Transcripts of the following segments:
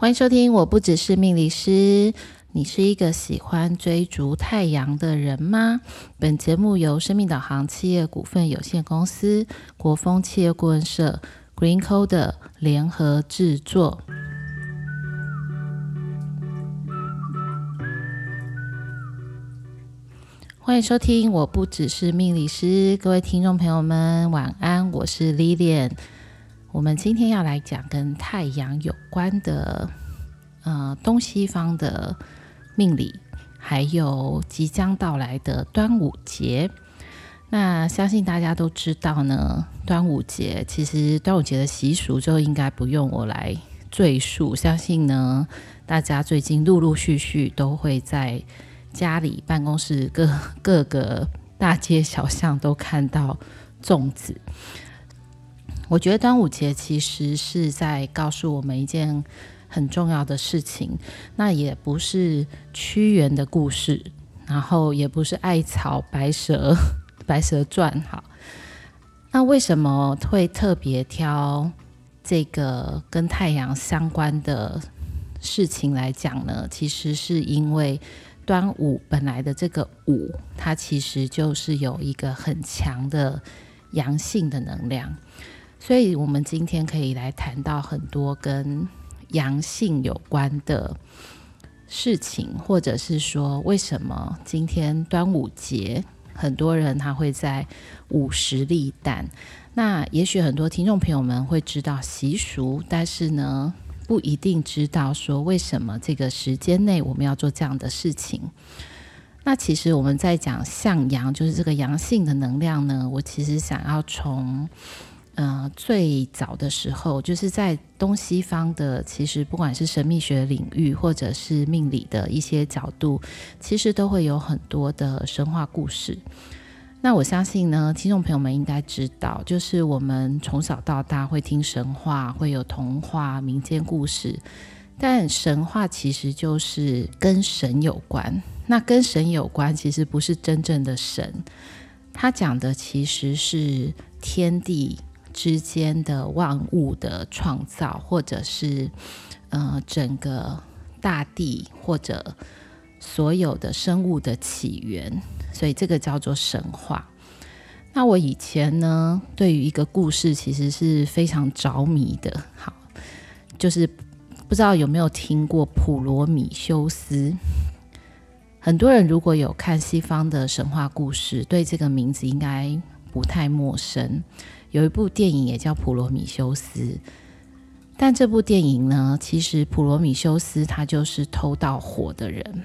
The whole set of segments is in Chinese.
欢迎收听，我不只是命理师。你是一个喜欢追逐太阳的人吗？本节目由生命导航企业股份有限公司、国风企业顾问社、GreenCoder 联合制作。欢迎收听，我不只是命理师。各位听众朋友们，晚安，我是 Lilian。我们今天要来讲跟太阳有关的，呃，东西方的命理，还有即将到来的端午节。那相信大家都知道呢，端午节其实端午节的习俗就应该不用我来赘述。相信呢，大家最近陆陆续续都会在家里、办公室各各个大街小巷都看到粽子。我觉得端午节其实是在告诉我们一件很重要的事情，那也不是屈原的故事，然后也不是艾草白蛇 白蛇传。好，那为什么会特别挑这个跟太阳相关的事情来讲呢？其实是因为端午本来的这个午，它其实就是有一个很强的阳性的能量。所以，我们今天可以来谈到很多跟阳性有关的事情，或者是说，为什么今天端午节很多人他会在午时立蛋？那也许很多听众朋友们会知道习俗，但是呢，不一定知道说为什么这个时间内我们要做这样的事情。那其实我们在讲向阳，就是这个阳性的能量呢，我其实想要从。呃，最早的时候，就是在东西方的，其实不管是神秘学领域，或者是命理的一些角度，其实都会有很多的神话故事。那我相信呢，听众朋友们应该知道，就是我们从小到大会听神话，会有童话、民间故事，但神话其实就是跟神有关。那跟神有关，其实不是真正的神，他讲的其实是天地。之间的万物的创造，或者是呃整个大地，或者所有的生物的起源，所以这个叫做神话。那我以前呢，对于一个故事其实是非常着迷的。好，就是不知道有没有听过普罗米修斯？很多人如果有看西方的神话故事，对这个名字应该不太陌生。有一部电影也叫《普罗米修斯》，但这部电影呢，其实普罗米修斯他就是偷盗火的人。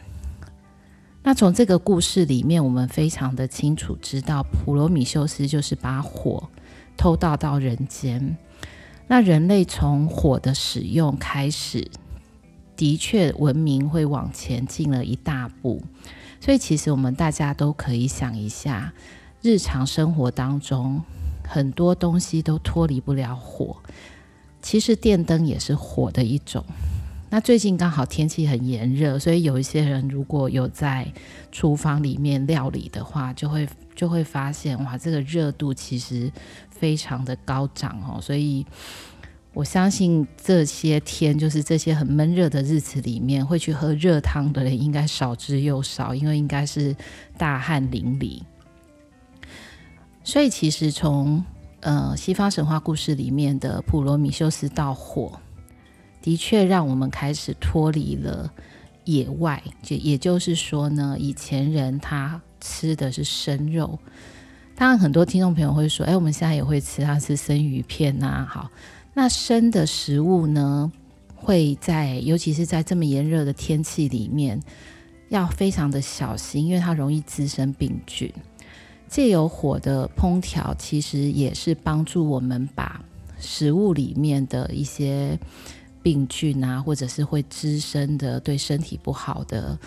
那从这个故事里面，我们非常的清楚知道，普罗米修斯就是把火偷盗到人间。那人类从火的使用开始，的确文明会往前进了一大步。所以，其实我们大家都可以想一下，日常生活当中。很多东西都脱离不了火，其实电灯也是火的一种。那最近刚好天气很炎热，所以有一些人如果有在厨房里面料理的话，就会就会发现哇，这个热度其实非常的高涨哦。所以我相信这些天，就是这些很闷热的日子里面，会去喝热汤的人应该少之又少，因为应该是大汗淋漓。所以，其实从呃西方神话故事里面的普罗米修斯盗火，的确让我们开始脱离了野外。就也就是说呢，以前人他吃的是生肉。当然，很多听众朋友会说：“哎，我们现在也会吃，它是生鱼片呐。”好，那生的食物呢，会在尤其是在这么炎热的天气里面，要非常的小心，因为它容易滋生病菌。借由火的烹调，其实也是帮助我们把食物里面的一些病菌啊，或者是会滋生的、对身体不好的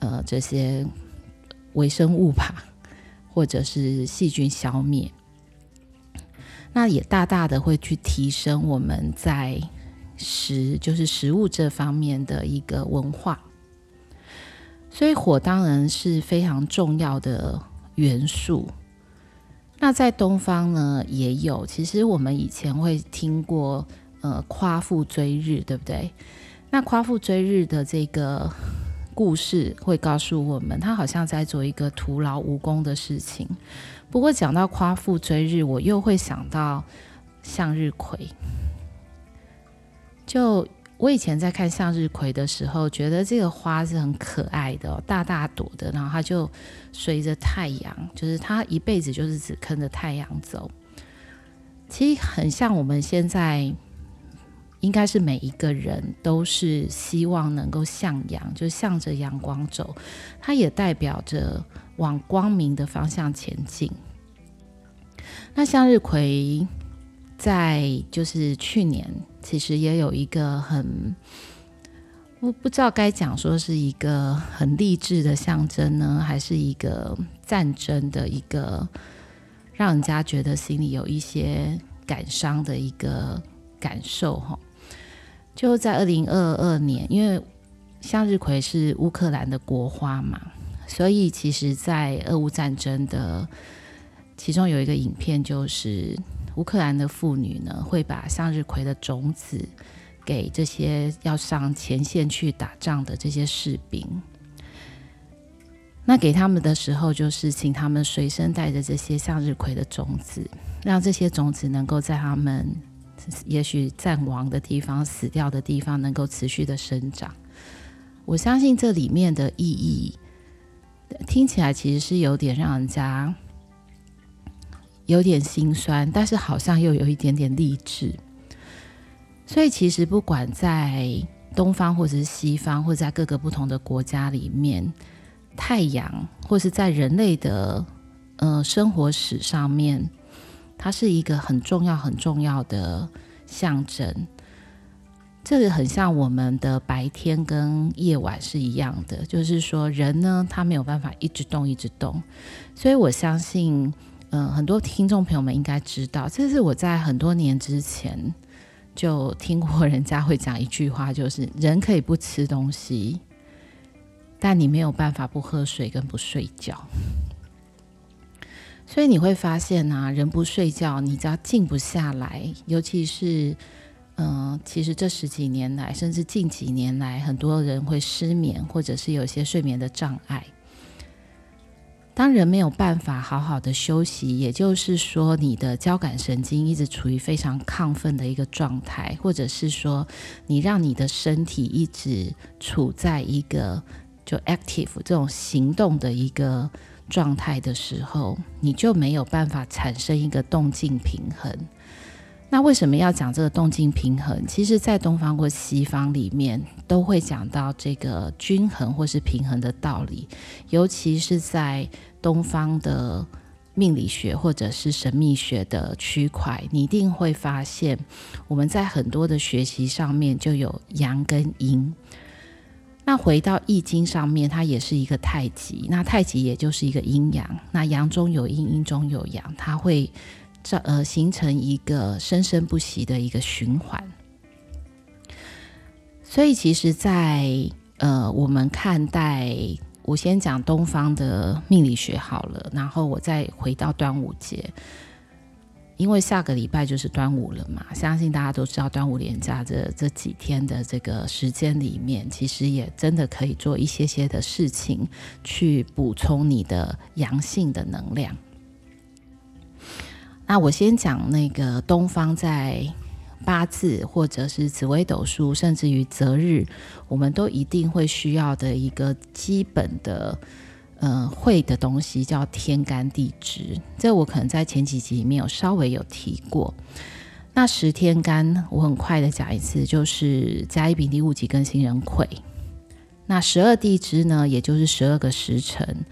呃这些微生物吧，或者是细菌消灭。那也大大的会去提升我们在食，就是食物这方面的一个文化。所以火当然是非常重要的。元素，那在东方呢也有。其实我们以前会听过，呃，夸父追日，对不对？那夸父追日的这个故事会告诉我们，他好像在做一个徒劳无功的事情。不过讲到夸父追日，我又会想到向日葵。就我以前在看向日葵的时候，觉得这个花是很可爱的，大大朵的，然后它就随着太阳，就是它一辈子就是只跟着太阳走。其实很像我们现在，应该是每一个人都是希望能够向阳，就向着阳光走，它也代表着往光明的方向前进。那向日葵在就是去年。其实也有一个很，我不知道该讲说是一个很励志的象征呢，还是一个战争的一个让人家觉得心里有一些感伤的一个感受哈。就在二零二二年，因为向日葵是乌克兰的国花嘛，所以其实，在俄乌战争的其中有一个影片就是。乌克兰的妇女呢，会把向日葵的种子给这些要上前线去打仗的这些士兵。那给他们的时候，就是请他们随身带着这些向日葵的种子，让这些种子能够在他们也许战亡的地方、死掉的地方，能够持续的生长。我相信这里面的意义，听起来其实是有点让人家。有点心酸，但是好像又有一点点励志。所以其实不管在东方或者是西方，或者在各个不同的国家里面，太阳或是在人类的呃生活史上面，它是一个很重要很重要的象征。这个很像我们的白天跟夜晚是一样的，就是说人呢，他没有办法一直动一直动，所以我相信。嗯，很多听众朋友们应该知道，这是我在很多年之前就听过人家会讲一句话，就是 人可以不吃东西，但你没有办法不喝水跟不睡觉。所以你会发现啊，人不睡觉，你只要静不下来，尤其是嗯，其实这十几年来，甚至近几年来，很多人会失眠，或者是有些睡眠的障碍。当人没有办法好好的休息，也就是说，你的交感神经一直处于非常亢奋的一个状态，或者是说，你让你的身体一直处在一个就 active 这种行动的一个状态的时候，你就没有办法产生一个动静平衡。那为什么要讲这个动静平衡？其实，在东方或西方里面都会讲到这个均衡或是平衡的道理，尤其是在东方的命理学或者是神秘学的区块，你一定会发现，我们在很多的学习上面就有阳跟阴。那回到易经上面，它也是一个太极，那太极也就是一个阴阳，那阳中有阴，阴中有阳，它会。这呃，形成一个生生不息的一个循环。所以，其实在，呃，我们看待，我先讲东方的命理学好了，然后我再回到端午节，因为下个礼拜就是端午了嘛。相信大家都知道，端午连假这这几天的这个时间里面，其实也真的可以做一些些的事情，去补充你的阳性的能量。那我先讲那个东方在八字或者是紫微斗数，甚至于择日，我们都一定会需要的一个基本的呃会的东西，叫天干地支。这我可能在前几集里面有稍微有提过。那十天干，我很快的讲一次，就是甲乙丙丁戊己庚辛壬癸。那十二地支呢，也就是十二个时辰。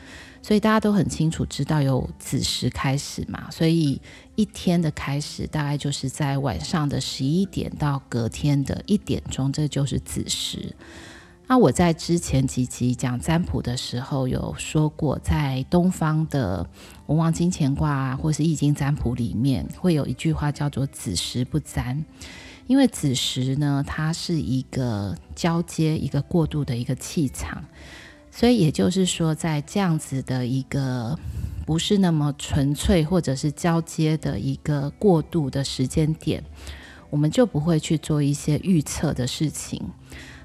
所以大家都很清楚知道有子时开始嘛，所以一天的开始大概就是在晚上的十一点到隔天的一点钟，这就是子时。那我在之前几集讲占卜的时候有说过，在东方的文王金钱卦，或是易经占卜里面，会有一句话叫做“子时不占”，因为子时呢，它是一个交接、一个过渡的一个气场。所以也就是说，在这样子的一个不是那么纯粹或者是交接的一个过渡的时间点，我们就不会去做一些预测的事情。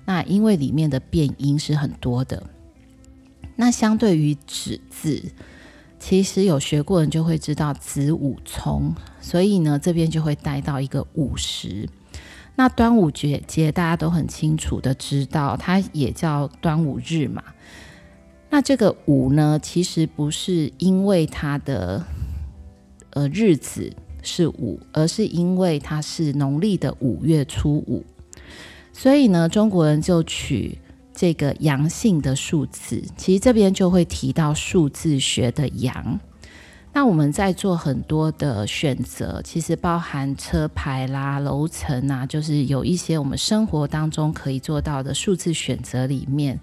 那因为里面的变音是很多的。那相对于子字，其实有学过人就会知道子午从，所以呢，这边就会带到一个午时。那端午节节大家都很清楚的知道，它也叫端午日嘛。那这个五呢，其实不是因为它的呃日子是五，而是因为它是农历的五月初五，所以呢，中国人就取这个阳性的数字。其实这边就会提到数字学的阳。那我们在做很多的选择，其实包含车牌啦、楼层啊，就是有一些我们生活当中可以做到的数字选择里面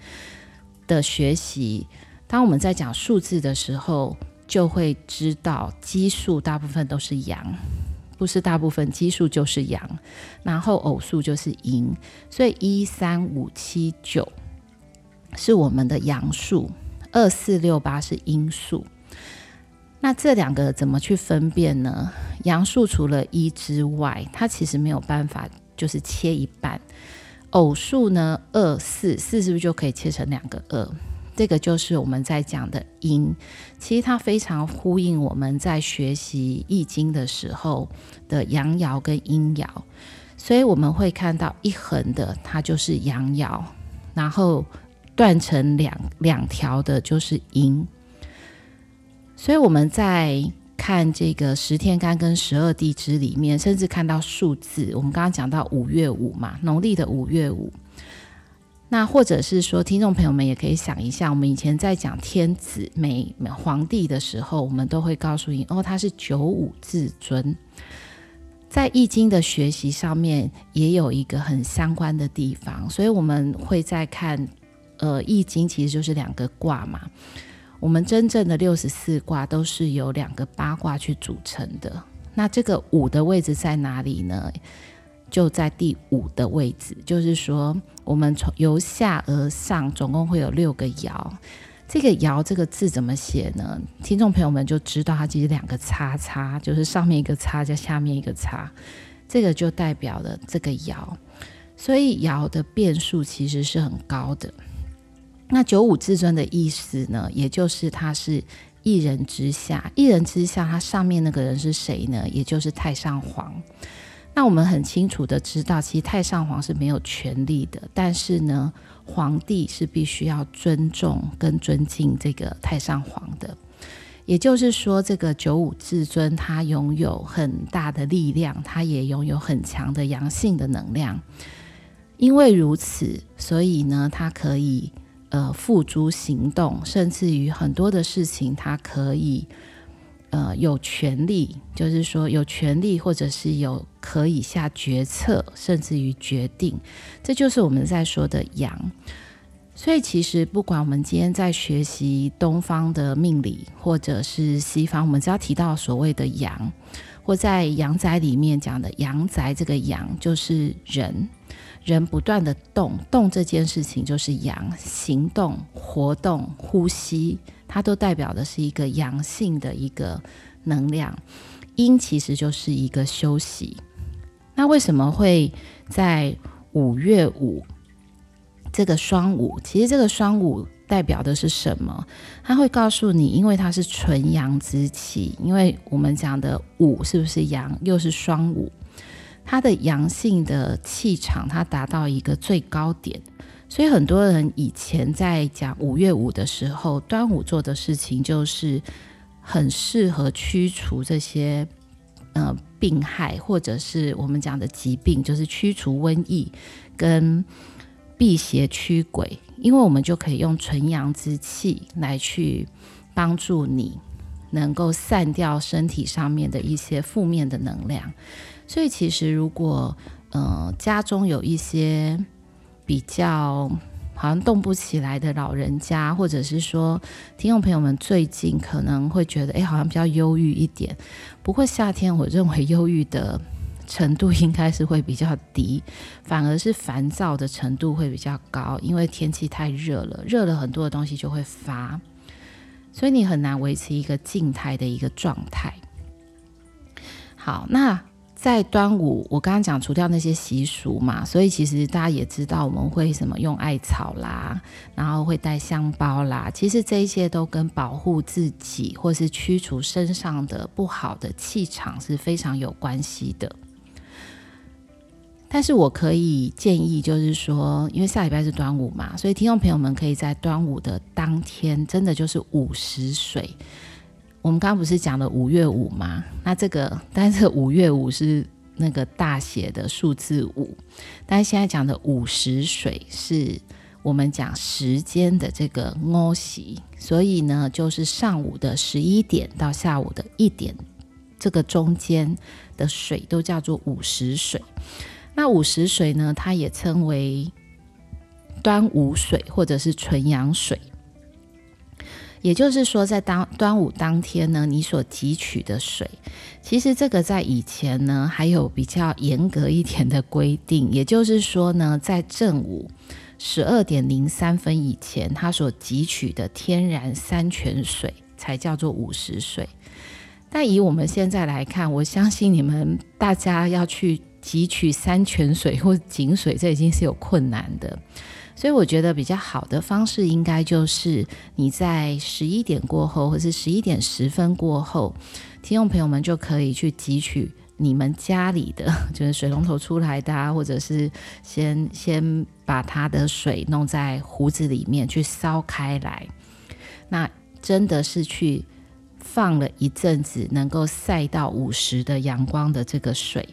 的学习。当我们在讲数字的时候，就会知道奇数大部分都是阳，不是大部分奇数就是阳，然后偶数就是阴，所以一三五七九是我们的阳数，二四六八是阴数。那这两个怎么去分辨呢？阳数除了一之外，它其实没有办法就是切一半。偶数呢，二四四是不是就可以切成两个二？这个就是我们在讲的阴。其实它非常呼应我们在学习易经的时候的阳爻跟阴爻。所以我们会看到一横的，它就是阳爻，然后断成两两条的，就是阴。所以我们在看这个十天干跟十二地支里面，甚至看到数字，我们刚刚讲到五月五嘛，农历的五月五。那或者是说，听众朋友们也可以想一下，我们以前在讲天子、每皇帝的时候，我们都会告诉你，哦，他是九五至尊。在易经的学习上面，也有一个很相关的地方，所以我们会在看，呃，易经其实就是两个卦嘛。我们真正的六十四卦都是由两个八卦去组成的。那这个五的位置在哪里呢？就在第五的位置。就是说，我们从由下而上，总共会有六个爻。这个爻这个字怎么写呢？听众朋友们就知道，它其实两个叉叉，就是上面一个叉加下面一个叉，这个就代表了这个爻。所以爻的变数其实是很高的。那九五至尊的意思呢，也就是他是一人之下，一人之下，他上面那个人是谁呢？也就是太上皇。那我们很清楚的知道，其实太上皇是没有权力的，但是呢，皇帝是必须要尊重跟尊敬这个太上皇的。也就是说，这个九五至尊他拥有很大的力量，他也拥有很强的阳性的能量。因为如此，所以呢，他可以。呃，付诸行动，甚至于很多的事情，他可以呃有权利，就是说有权利，或者是有可以下决策，甚至于决定，这就是我们在说的阳。所以，其实不管我们今天在学习东方的命理，或者是西方，我们只要提到所谓的阳，或在阳宅里面讲的阳宅，这个阳就是人。人不断的动，动这件事情就是阳，行动、活动、呼吸，它都代表的是一个阳性的一个能量。阴其实就是一个休息。那为什么会在五月五这个双五？其实这个双五代表的是什么？它会告诉你，因为它是纯阳之气，因为我们讲的五是不是阳，又是双五。它的阳性的气场，它达到一个最高点，所以很多人以前在讲五月五的时候，端午做的事情就是很适合驱除这些呃病害，或者是我们讲的疾病，就是驱除瘟疫跟辟邪驱鬼，因为我们就可以用纯阳之气来去帮助你，能够散掉身体上面的一些负面的能量。所以，其实如果呃家中有一些比较好像动不起来的老人家，或者是说听众朋友们最近可能会觉得，哎，好像比较忧郁一点。不过夏天，我认为忧郁的程度应该是会比较低，反而是烦躁的程度会比较高，因为天气太热了，热了很多的东西就会发，所以你很难维持一个静态的一个状态。好，那。在端午，我刚刚讲除掉那些习俗嘛，所以其实大家也知道我们会什么用艾草啦，然后会带香包啦，其实这一些都跟保护自己或是驱除身上的不好的气场是非常有关系的。但是我可以建议，就是说，因为下礼拜是端午嘛，所以听众朋友们可以在端午的当天，真的就是午时水。我们刚刚不是讲了五月五吗？那这个，但是五月五是那个大写的数字五，但是现在讲的午时水是我们讲时间的这个午时，所以呢，就是上午的十一点到下午的一点，这个中间的水都叫做午时水。那午时水呢，它也称为端午水或者是纯阳水。也就是说，在当端午当天呢，你所汲取的水，其实这个在以前呢还有比较严格一点的规定。也就是说呢，在正午十二点零三分以前，它所汲取的天然山泉水才叫做午时水。但以我们现在来看，我相信你们大家要去汲取山泉水或井水，这已经是有困难的。所以我觉得比较好的方式，应该就是你在十一点过后，或是十一点十分过后，听众朋友们就可以去汲取你们家里的，就是水龙头出来的啊，或者是先先把它的水弄在壶子里面去烧开来，那真的是去放了一阵子，能够晒到午时的阳光的这个水。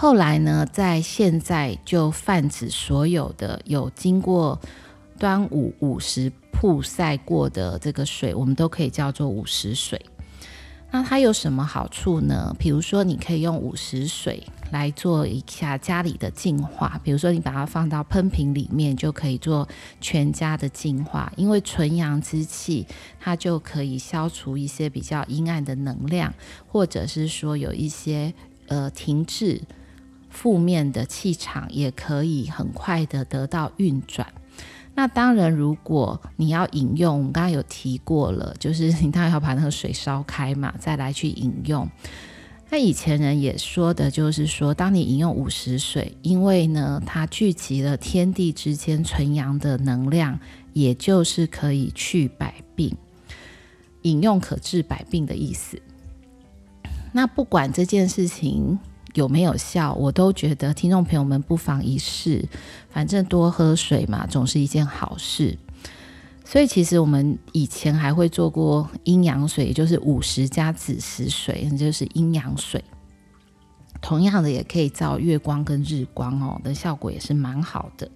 后来呢，在现在就泛指所有的有经过端午午时曝晒过的这个水，我们都可以叫做午时水。那它有什么好处呢？比如说，你可以用午时水来做一下家里的净化。比如说，你把它放到喷瓶里面，就可以做全家的净化。因为纯阳之气，它就可以消除一些比较阴暗的能量，或者是说有一些呃停滞。负面的气场也可以很快的得到运转。那当然，如果你要饮用，我们刚刚有提过了，就是你当然要把那个水烧开嘛，再来去饮用。那以前人也说的，就是说，当你饮用五十水，因为呢，它聚集了天地之间纯阳的能量，也就是可以去百病，饮用可治百病的意思。那不管这件事情。有没有效？我都觉得听众朋友们不妨一试，反正多喝水嘛，总是一件好事。所以其实我们以前还会做过阴阳水，也就是午时加子时水，那就是阴阳水。同样的，也可以照月光跟日光哦，的效果也是蛮好的。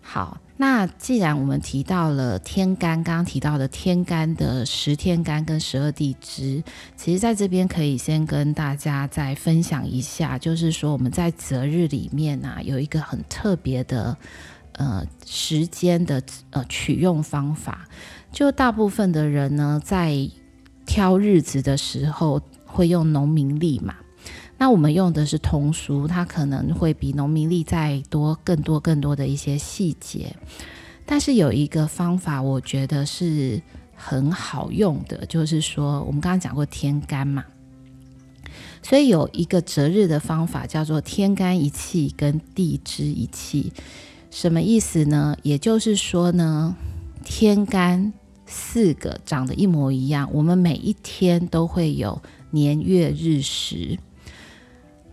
好。那既然我们提到了天干，刚刚提到的天干的十天干跟十二地支，其实在这边可以先跟大家再分享一下，就是说我们在择日里面啊，有一个很特别的呃时间的呃取用方法，就大部分的人呢在挑日子的时候会用农民历嘛。那我们用的是通书，它可能会比农民历再多更多更多的一些细节，但是有一个方法，我觉得是很好用的，就是说我们刚刚讲过天干嘛，所以有一个择日的方法叫做天干一气跟地支一气，什么意思呢？也就是说呢，天干四个长得一模一样，我们每一天都会有年月日时。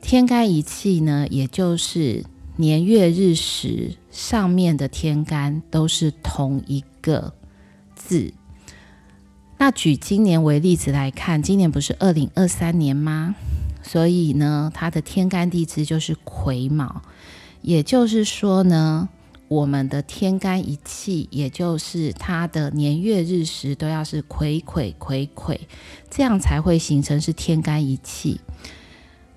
天干一气呢，也就是年月日时上面的天干都是同一个字。那举今年为例子来看，今年不是二零二三年吗？所以呢，它的天干地支就是癸卯。也就是说呢，我们的天干一气，也就是它的年月日时都要是癸癸癸癸，这样才会形成是天干一气。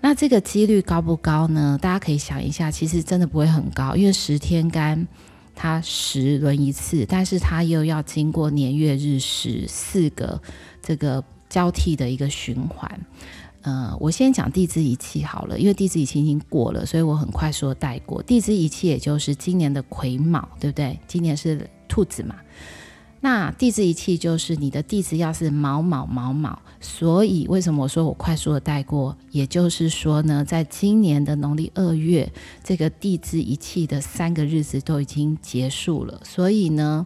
那这个几率高不高呢？大家可以想一下，其实真的不会很高，因为十天干它十轮一次，但是它又要经过年月日时四个这个交替的一个循环。呃，我先讲地支一气好了，因为地支一气已经过了，所以我很快说带过。地支一气也就是今年的癸卯，对不对？今年是兔子嘛。那地支一气就是你的地支要是某某某某，所以为什么我说我快速的带过？也就是说呢，在今年的农历二月，这个地支一气的三个日子都已经结束了，所以呢，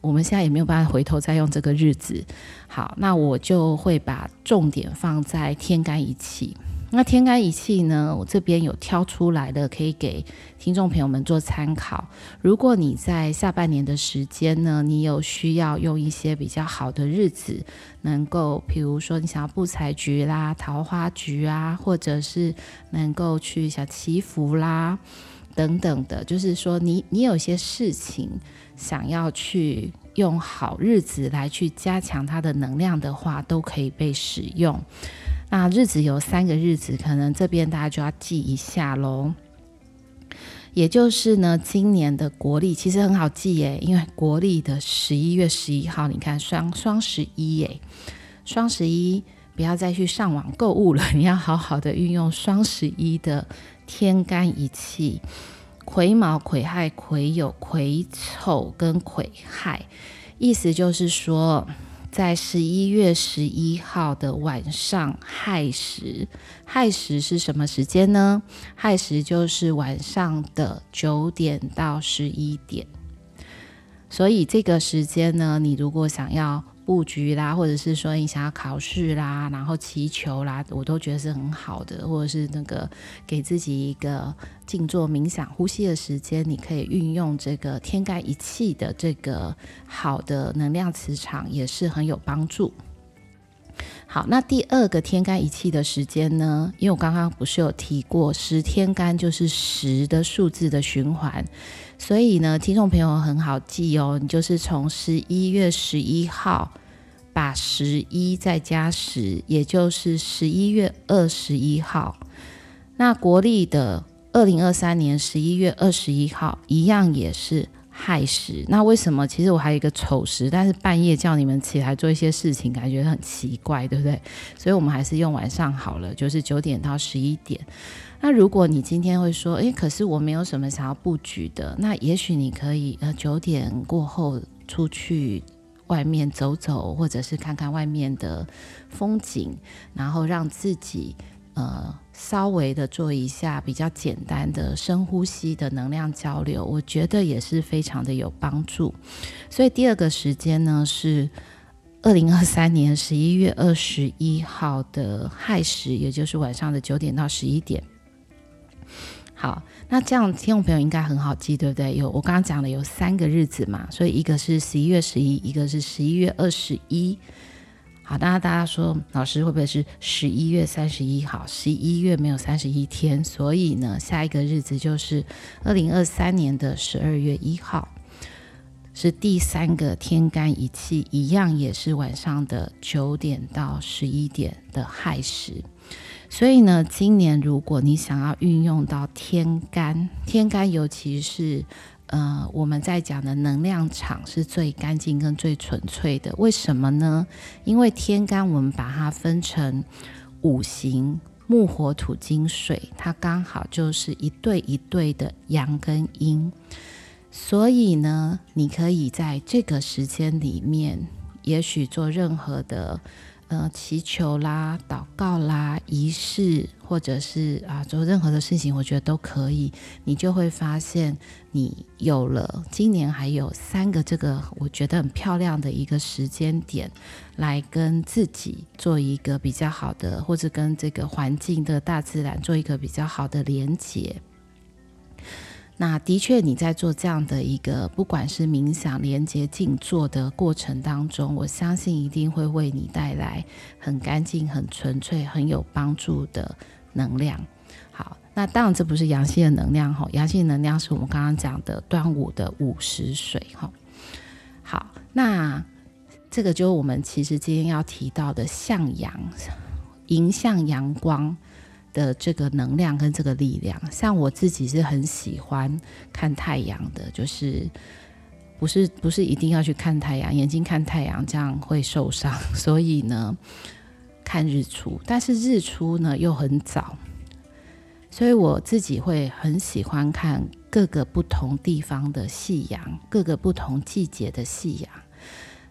我们现在也没有办法回头再用这个日子。好，那我就会把重点放在天干一气。那天干仪气呢，我这边有挑出来的，可以给听众朋友们做参考。如果你在下半年的时间呢，你有需要用一些比较好的日子，能够，比如说你想要布财局啦、桃花局啊，或者是能够去想祈福啦等等的，就是说你你有些事情想要去用好日子来去加强它的能量的话，都可以被使用。那日子有三个日子，可能这边大家就要记一下喽。也就是呢，今年的国历其实很好记耶，因为国历的十一月十一号，你看双双十一耶，双十一不要再去上网购物了，你要好好的运用双十一的天干一气，癸卯、癸亥、癸酉、癸丑跟癸亥，意思就是说。在十一月十一号的晚上亥时，亥时是什么时间呢？亥时就是晚上的九点到十一点。所以这个时间呢，你如果想要布局啦，或者是说你想要考试啦，然后祈求啦，我都觉得是很好的，或者是那个给自己一个静坐冥想、呼吸的时间，你可以运用这个天干一气的这个好的能量磁场，也是很有帮助。好，那第二个天干一气的时间呢？因为我刚刚不是有提过，十天干就是十的数字的循环，所以呢，听众朋友很好记哦，你就是从十一月十一号把十一再加十，也就是十一月二十一号。那国历的二零二三年十一月二十一号一样也是。亥时，那为什么？其实我还有一个丑时，但是半夜叫你们起来做一些事情，感觉很奇怪，对不对？所以我们还是用晚上好了，就是九点到十一点。那如果你今天会说，诶，可是我没有什么想要布局的，那也许你可以呃九点过后出去外面走走，或者是看看外面的风景，然后让自己。呃，稍微的做一下比较简单的深呼吸的能量交流，我觉得也是非常的有帮助。所以第二个时间呢是二零二三年十一月二十一号的亥时，也就是晚上的九点到十一点。好，那这样听众朋友应该很好记，对不对？有我刚刚讲的有三个日子嘛，所以一个是十一月十一，一个是十一月二十一。好，那大家说，老师会不会是十一月三十一号？十一月没有三十一天，所以呢，下一个日子就是二零二三年的十二月一号，是第三个天干一气，一样也是晚上的九点到十一点的亥时。所以呢，今年如果你想要运用到天干，天干尤其是。呃，我们在讲的能量场是最干净跟最纯粹的，为什么呢？因为天干我们把它分成五行木火土金水，它刚好就是一对一对的阳跟阴，所以呢，你可以在这个时间里面，也许做任何的。呃，祈求啦、祷告啦、仪式，或者是啊，做任何的事情，我觉得都可以。你就会发现，你有了今年还有三个这个我觉得很漂亮的一个时间点，来跟自己做一个比较好的，或者跟这个环境的大自然做一个比较好的连接。那的确，你在做这样的一个，不管是冥想、连接、静坐的过程当中，我相信一定会为你带来很干净、很纯粹、很有帮助的能量。好，那当然这不是阳性的能量哈，阳性能量是我们刚刚讲的端午的午时水哈。好，那这个就是我们其实今天要提到的向阳，迎向阳光。的这个能量跟这个力量，像我自己是很喜欢看太阳的，就是不是不是一定要去看太阳，眼睛看太阳这样会受伤，所以呢，看日出，但是日出呢又很早，所以我自己会很喜欢看各个不同地方的夕阳，各个不同季节的夕阳。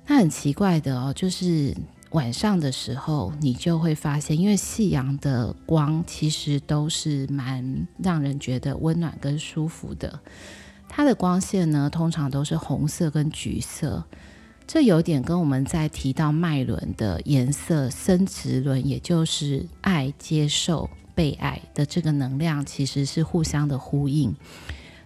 那很奇怪的哦，就是晚上的时候，你就会发现，因为夕阳的光其实都是蛮让人觉得温暖跟舒服的。它的光线呢，通常都是红色跟橘色，这有点跟我们在提到脉轮的颜色生殖轮，也就是爱、接受、被爱的这个能量，其实是互相的呼应。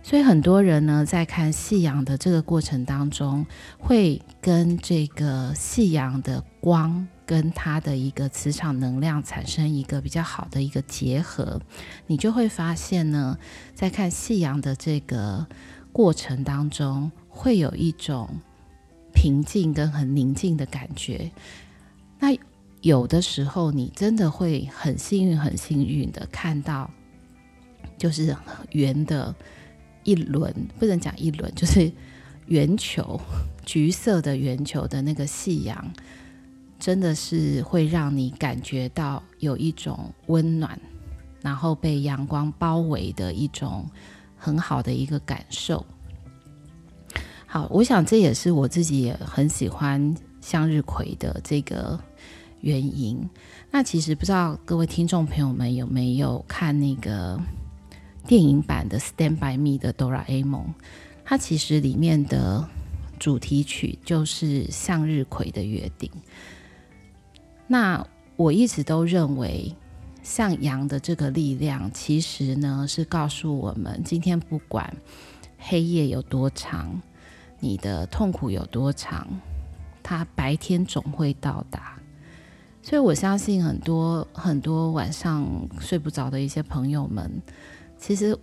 所以很多人呢，在看夕阳的这个过程当中，会跟这个夕阳的光跟它的一个磁场能量产生一个比较好的一个结合，你就会发现呢，在看夕阳的这个过程当中，会有一种平静跟很宁静的感觉。那有的时候，你真的会很幸运、很幸运的看到，就是圆的。一轮不能讲一轮，就是圆球，橘色的圆球的那个夕阳，真的是会让你感觉到有一种温暖，然后被阳光包围的一种很好的一个感受。好，我想这也是我自己也很喜欢向日葵的这个原因。那其实不知道各位听众朋友们有没有看那个？电影版的《Stand by Me》的哆啦 A 梦，它其实里面的主题曲就是向日葵的约定。那我一直都认为，向阳的这个力量，其实呢是告诉我们，今天不管黑夜有多长，你的痛苦有多长，它白天总会到达。所以我相信很多很多晚上睡不着的一些朋友们。其实，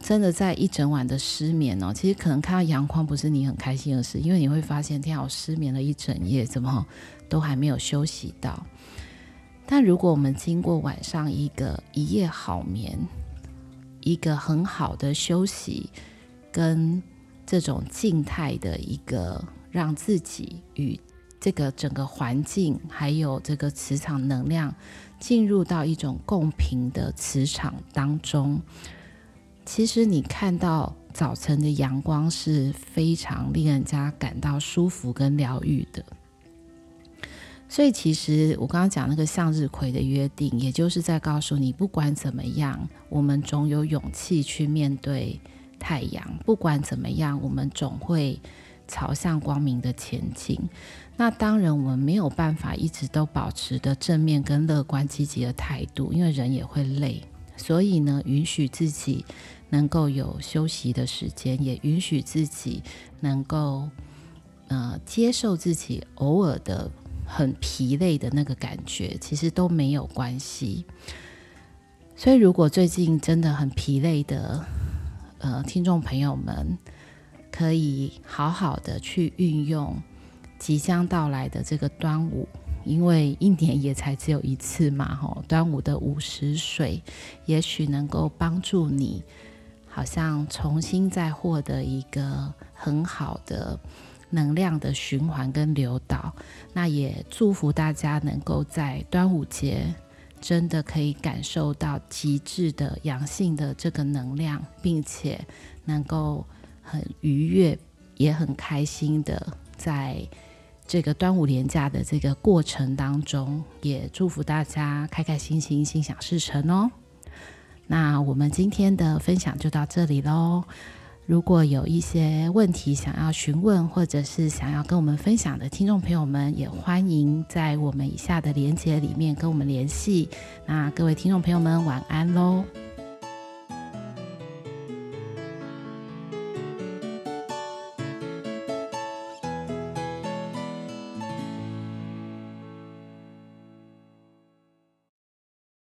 真的在一整晚的失眠哦，其实可能看到阳光不是你很开心的事，因为你会发现，天啊，失眠了一整夜，怎么都还没有休息到。但如果我们经过晚上一个一夜好眠，一个很好的休息，跟这种静态的一个让自己与这个整个环境还有这个磁场能量。进入到一种共频的磁场当中，其实你看到早晨的阳光是非常令人家感到舒服跟疗愈的。所以，其实我刚刚讲那个向日葵的约定，也就是在告诉你，不管怎么样，我们总有勇气去面对太阳；不管怎么样，我们总会朝向光明的前进。那当然，我们没有办法一直都保持的正面跟乐观积极的态度，因为人也会累。所以呢，允许自己能够有休息的时间，也允许自己能够呃接受自己偶尔的很疲累的那个感觉，其实都没有关系。所以，如果最近真的很疲累的呃听众朋友们，可以好好的去运用。即将到来的这个端午，因为一年也才只有一次嘛，吼！端午的午时水，也许能够帮助你，好像重新再获得一个很好的能量的循环跟流导。那也祝福大家能够在端午节真的可以感受到极致的阳性的这个能量，并且能够很愉悦，也很开心的在。这个端午连假的这个过程当中，也祝福大家开开心心、心想事成哦。那我们今天的分享就到这里喽。如果有一些问题想要询问，或者是想要跟我们分享的听众朋友们，也欢迎在我们以下的连接里面跟我们联系。那各位听众朋友们，晚安喽。